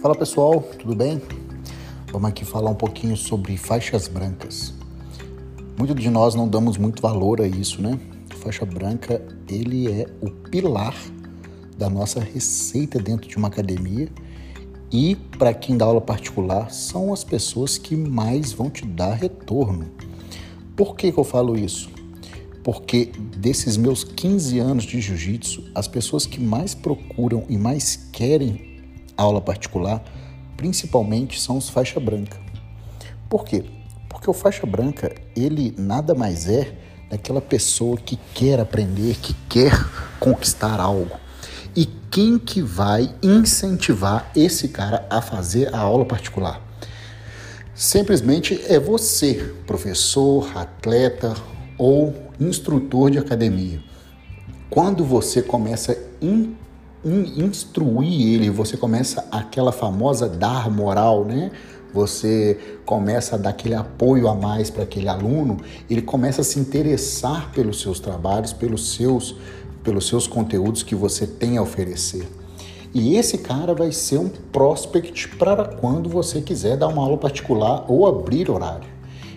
Fala pessoal, tudo bem? Vamos aqui falar um pouquinho sobre faixas brancas. Muitos de nós não damos muito valor a isso, né? Faixa branca, ele é o pilar da nossa receita dentro de uma academia e para quem dá aula particular, são as pessoas que mais vão te dar retorno. Por que, que eu falo isso? Porque desses meus 15 anos de jiu-jitsu, as pessoas que mais procuram e mais querem aula particular, principalmente são os faixa branca. Por quê? Porque o faixa branca, ele nada mais é daquela pessoa que quer aprender, que quer conquistar algo. E quem que vai incentivar esse cara a fazer a aula particular? Simplesmente é você, professor, atleta ou instrutor de academia. Quando você começa a instruir ele, você começa aquela famosa dar moral, né? Você começa a dar aquele apoio a mais para aquele aluno, ele começa a se interessar pelos seus trabalhos, pelos seus, pelos seus conteúdos que você tem a oferecer. E esse cara vai ser um prospect para quando você quiser dar uma aula particular ou abrir horário.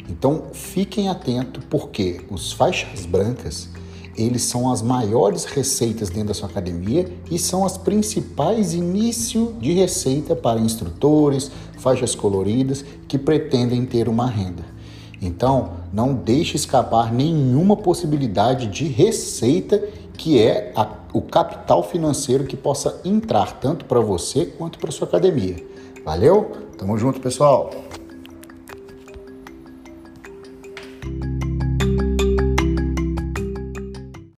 Então fiquem atentos porque os faixas brancas eles são as maiores receitas dentro da sua academia e são as principais início de receita para instrutores, faixas coloridas que pretendem ter uma renda. Então, não deixe escapar nenhuma possibilidade de receita que é a, o capital financeiro que possa entrar tanto para você quanto para sua academia. Valeu? Tamo junto, pessoal.